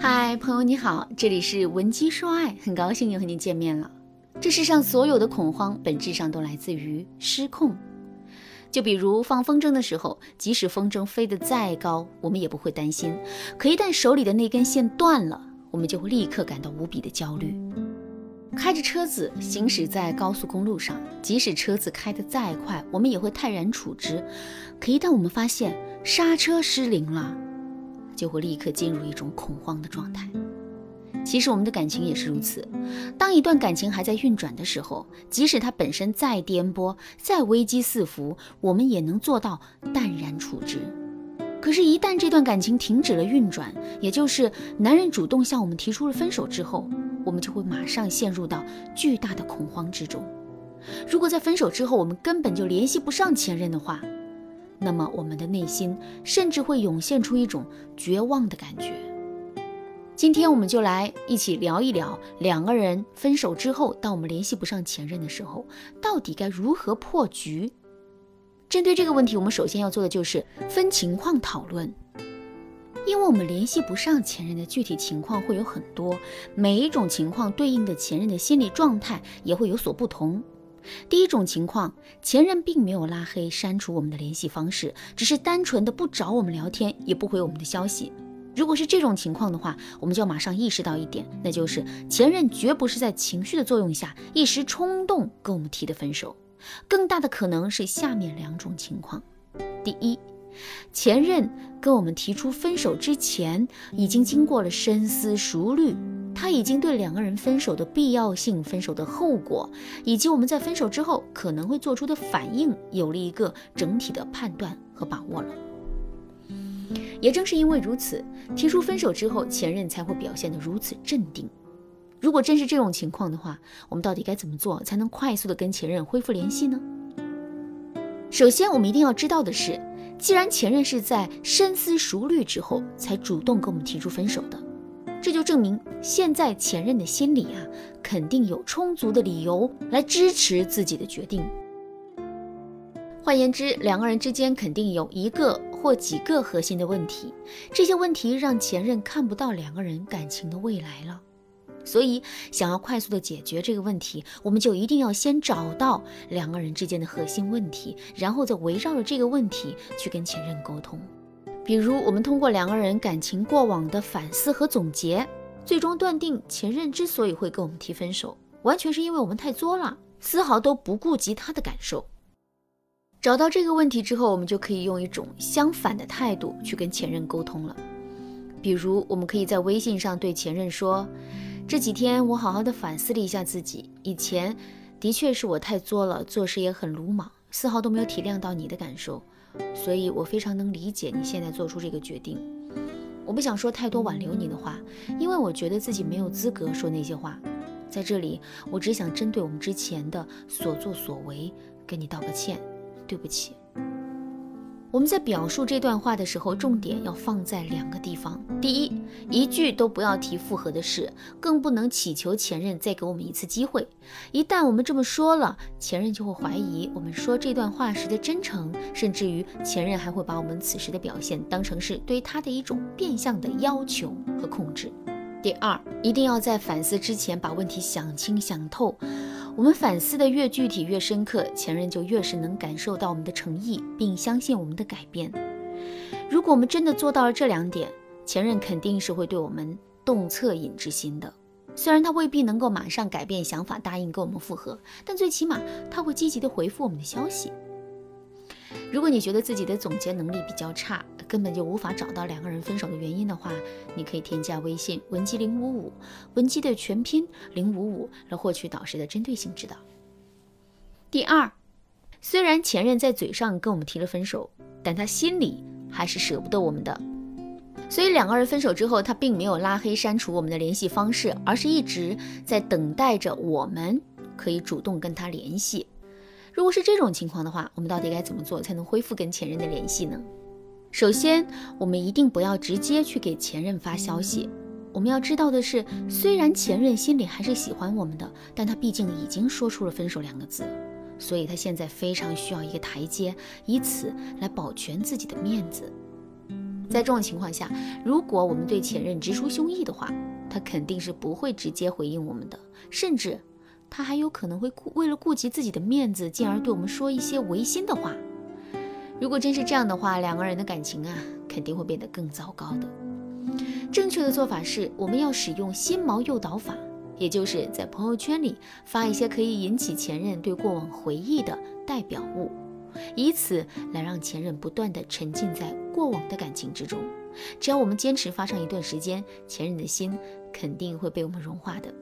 嗨，朋友你好，这里是文姬说爱，很高兴又和你见面了。这世上所有的恐慌，本质上都来自于失控。就比如放风筝的时候，即使风筝飞得再高，我们也不会担心；可一旦手里的那根线断了，我们就会立刻感到无比的焦虑。开着车子行驶在高速公路上，即使车子开得再快，我们也会泰然处之；可一旦我们发现刹车失灵了，就会立刻进入一种恐慌的状态。其实我们的感情也是如此。当一段感情还在运转的时候，即使它本身再颠簸、再危机四伏，我们也能做到淡然处之。可是，一旦这段感情停止了运转，也就是男人主动向我们提出了分手之后，我们就会马上陷入到巨大的恐慌之中。如果在分手之后，我们根本就联系不上前任的话，那么，我们的内心甚至会涌现出一种绝望的感觉。今天，我们就来一起聊一聊，两个人分手之后，当我们联系不上前任的时候，到底该如何破局？针对这个问题，我们首先要做的就是分情况讨论，因为我们联系不上前任的具体情况会有很多，每一种情况对应的前任的心理状态也会有所不同。第一种情况，前任并没有拉黑、删除我们的联系方式，只是单纯的不找我们聊天，也不回我们的消息。如果是这种情况的话，我们就要马上意识到一点，那就是前任绝不是在情绪的作用下一时冲动跟我们提的分手，更大的可能是下面两种情况：第一，前任跟我们提出分手之前，已经经过了深思熟虑。他已经对两个人分手的必要性、分手的后果，以及我们在分手之后可能会做出的反应，有了一个整体的判断和把握了。也正是因为如此，提出分手之后，前任才会表现得如此镇定。如果真是这种情况的话，我们到底该怎么做才能快速的跟前任恢复联系呢？首先，我们一定要知道的是，既然前任是在深思熟虑之后才主动跟我们提出分手的。这就证明，现在前任的心里啊，肯定有充足的理由来支持自己的决定。换言之，两个人之间肯定有一个或几个核心的问题，这些问题让前任看不到两个人感情的未来了。所以，想要快速的解决这个问题，我们就一定要先找到两个人之间的核心问题，然后再围绕着这个问题去跟前任沟通。比如，我们通过两个人感情过往的反思和总结，最终断定前任之所以会跟我们提分手，完全是因为我们太作了，丝毫都不顾及他的感受。找到这个问题之后，我们就可以用一种相反的态度去跟前任沟通了。比如，我们可以在微信上对前任说：“这几天我好好的反思了一下自己，以前的确是我太作了，做事也很鲁莽，丝毫都没有体谅到你的感受。”所以，我非常能理解你现在做出这个决定。我不想说太多挽留你的话，因为我觉得自己没有资格说那些话。在这里，我只想针对我们之前的所作所为，跟你道个歉，对不起。我们在表述这段话的时候，重点要放在两个地方。第一，一句都不要提复合的事，更不能祈求前任再给我们一次机会。一旦我们这么说了，前任就会怀疑我们说这段话时的真诚，甚至于前任还会把我们此时的表现当成是对他的一种变相的要求和控制。第二，一定要在反思之前把问题想清想透。我们反思的越具体越深刻，前任就越是能感受到我们的诚意，并相信我们的改变。如果我们真的做到了这两点，前任肯定是会对我们动恻隐之心的。虽然他未必能够马上改变想法，答应跟我们复合，但最起码他会积极的回复我们的消息。如果你觉得自己的总结能力比较差，根本就无法找到两个人分手的原因的话，你可以添加微信文姬零五五，文姬的全拼零五五，来获取导师的针对性指导。第二，虽然前任在嘴上跟我们提了分手，但他心里还是舍不得我们的，所以两个人分手之后，他并没有拉黑删除我们的联系方式，而是一直在等待着我们可以主动跟他联系。如果是这种情况的话，我们到底该怎么做才能恢复跟前任的联系呢？首先，我们一定不要直接去给前任发消息。我们要知道的是，虽然前任心里还是喜欢我们的，但他毕竟已经说出了分手两个字，所以他现在非常需要一个台阶，以此来保全自己的面子。在这种情况下，如果我们对前任直抒胸臆的话，他肯定是不会直接回应我们的，甚至他还有可能会顾为了顾及自己的面子，进而对我们说一些违心的话。如果真是这样的话，两个人的感情啊，肯定会变得更糟糕的。正确的做法是，我们要使用心锚诱导法，也就是在朋友圈里发一些可以引起前任对过往回忆的代表物，以此来让前任不断的沉浸在过往的感情之中。只要我们坚持发上一段时间，前任的心肯定会被我们融化的。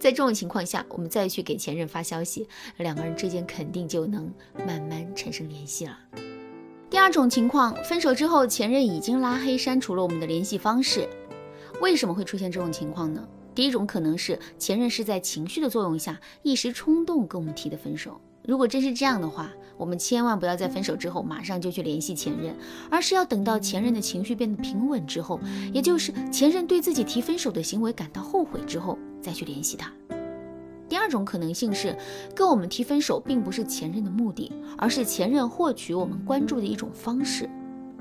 在这种情况下，我们再去给前任发消息，两个人之间肯定就能慢慢产生联系了。第二种情况，分手之后，前任已经拉黑删除了我们的联系方式。为什么会出现这种情况呢？第一种可能是前任是在情绪的作用下一时冲动跟我们提的分手。如果真是这样的话，我们千万不要在分手之后马上就去联系前任，而是要等到前任的情绪变得平稳之后，也就是前任对自己提分手的行为感到后悔之后再去联系他。第二种可能性是，跟我们提分手并不是前任的目的，而是前任获取我们关注的一种方式。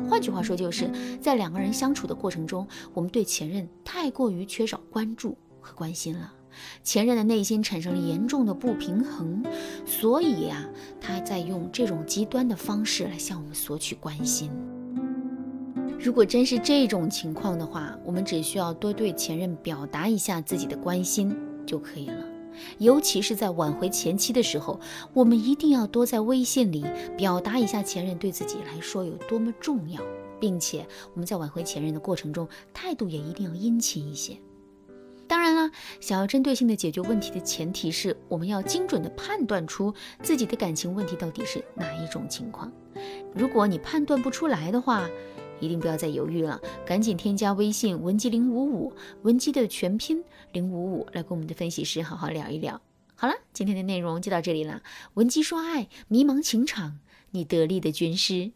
换句话说，就是在两个人相处的过程中，我们对前任太过于缺少关注和关心了，前任的内心产生了严重的不平衡，所以呀，他在用这种极端的方式来向我们索取关心。如果真是这种情况的话，我们只需要多对前任表达一下自己的关心就可以了。尤其是在挽回前妻的时候，我们一定要多在微信里表达一下前任对自己来说有多么重要，并且我们在挽回前任的过程中，态度也一定要殷勤一些。当然啦，想要针对性的解决问题的前提是我们要精准的判断出自己的感情问题到底是哪一种情况。如果你判断不出来的话，一定不要再犹豫了，赶紧添加微信文姬零五五，文姬的全拼零五五，来跟我们的分析师好好聊一聊。好了，今天的内容就到这里了。文姬说爱，迷茫情场，你得力的军师。